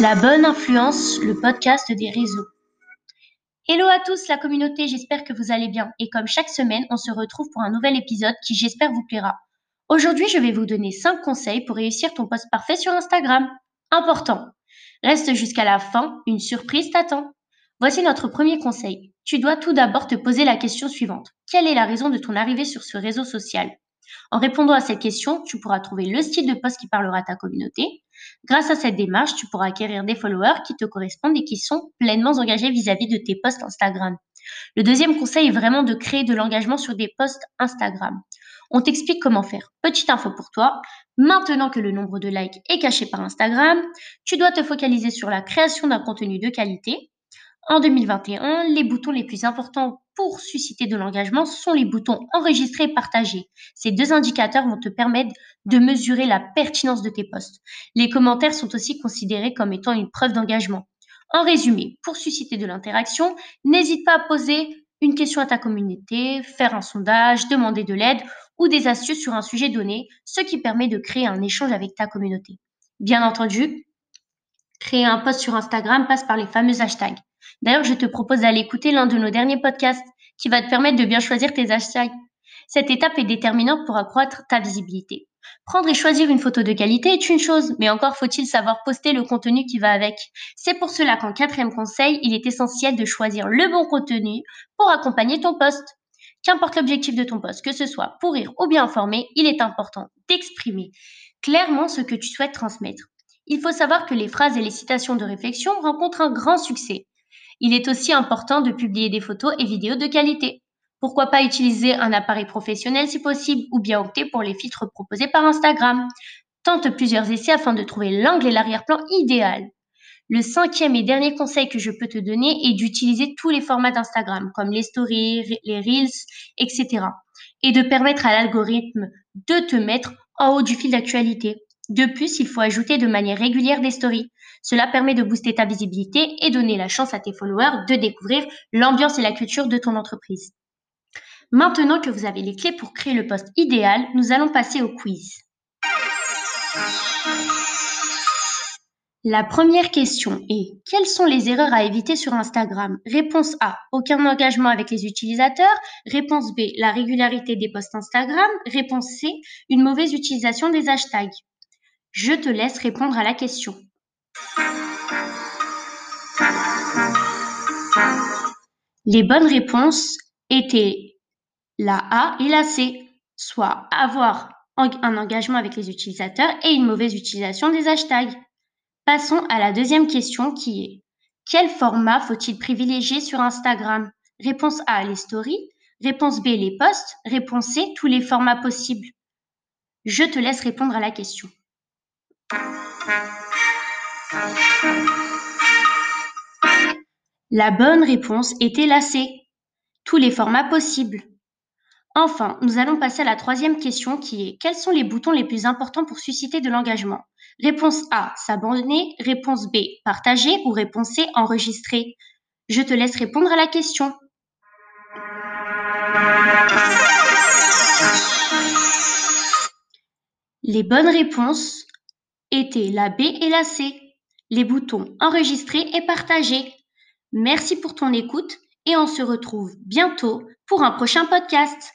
La bonne influence, le podcast des réseaux. Hello à tous la communauté, j'espère que vous allez bien. Et comme chaque semaine, on se retrouve pour un nouvel épisode qui j'espère vous plaira. Aujourd'hui, je vais vous donner 5 conseils pour réussir ton post parfait sur Instagram. Important. Reste jusqu'à la fin, une surprise t'attend. Voici notre premier conseil. Tu dois tout d'abord te poser la question suivante. Quelle est la raison de ton arrivée sur ce réseau social? En répondant à cette question, tu pourras trouver le style de post qui parlera à ta communauté. Grâce à cette démarche, tu pourras acquérir des followers qui te correspondent et qui sont pleinement engagés vis-à-vis de tes posts Instagram. Le deuxième conseil est vraiment de créer de l'engagement sur des posts Instagram. On t'explique comment faire. Petite info pour toi, maintenant que le nombre de likes est caché par Instagram, tu dois te focaliser sur la création d'un contenu de qualité. En 2021, les boutons les plus importants pour susciter de l'engagement sont les boutons enregistrer et partager. Ces deux indicateurs vont te permettre de mesurer la pertinence de tes posts. Les commentaires sont aussi considérés comme étant une preuve d'engagement. En résumé, pour susciter de l'interaction, n'hésite pas à poser une question à ta communauté, faire un sondage, demander de l'aide ou des astuces sur un sujet donné, ce qui permet de créer un échange avec ta communauté. Bien entendu, créer un post sur Instagram passe par les fameux hashtags. D'ailleurs, je te propose d'aller écouter l'un de nos derniers podcasts qui va te permettre de bien choisir tes hashtags. Cette étape est déterminante pour accroître ta visibilité. Prendre et choisir une photo de qualité est une chose, mais encore faut-il savoir poster le contenu qui va avec. C'est pour cela qu'en quatrième conseil, il est essentiel de choisir le bon contenu pour accompagner ton post. Qu'importe l'objectif de ton post, que ce soit pour rire ou bien informer, il est important d'exprimer clairement ce que tu souhaites transmettre. Il faut savoir que les phrases et les citations de réflexion rencontrent un grand succès. Il est aussi important de publier des photos et vidéos de qualité. Pourquoi pas utiliser un appareil professionnel si possible ou bien opter pour les filtres proposés par Instagram. Tente plusieurs essais afin de trouver l'angle et l'arrière-plan idéal. Le cinquième et dernier conseil que je peux te donner est d'utiliser tous les formats d'Instagram, comme les stories, les reels, etc. Et de permettre à l'algorithme de te mettre en haut du fil d'actualité. De plus, il faut ajouter de manière régulière des stories. Cela permet de booster ta visibilité et donner la chance à tes followers de découvrir l'ambiance et la culture de ton entreprise. Maintenant que vous avez les clés pour créer le poste idéal, nous allons passer au quiz. La première question est quelles sont les erreurs à éviter sur Instagram? Réponse A aucun engagement avec les utilisateurs. Réponse B la régularité des posts Instagram. Réponse C une mauvaise utilisation des hashtags. Je te laisse répondre à la question. Les bonnes réponses étaient la A et la C, soit avoir un engagement avec les utilisateurs et une mauvaise utilisation des hashtags. Passons à la deuxième question qui est quel format faut-il privilégier sur Instagram? Réponse A les stories, réponse B les posts, réponse C tous les formats possibles. Je te laisse répondre à la question. La bonne réponse était la C. Tous les formats possibles. Enfin, nous allons passer à la troisième question qui est quels sont les boutons les plus importants pour susciter de l'engagement? Réponse A, s'abandonner. Réponse B, partager. Ou réponse C, enregistrer? Je te laisse répondre à la question. Les bonnes réponses étaient la B et la C. Les boutons enregistrer et partager. Merci pour ton écoute et on se retrouve bientôt pour un prochain podcast.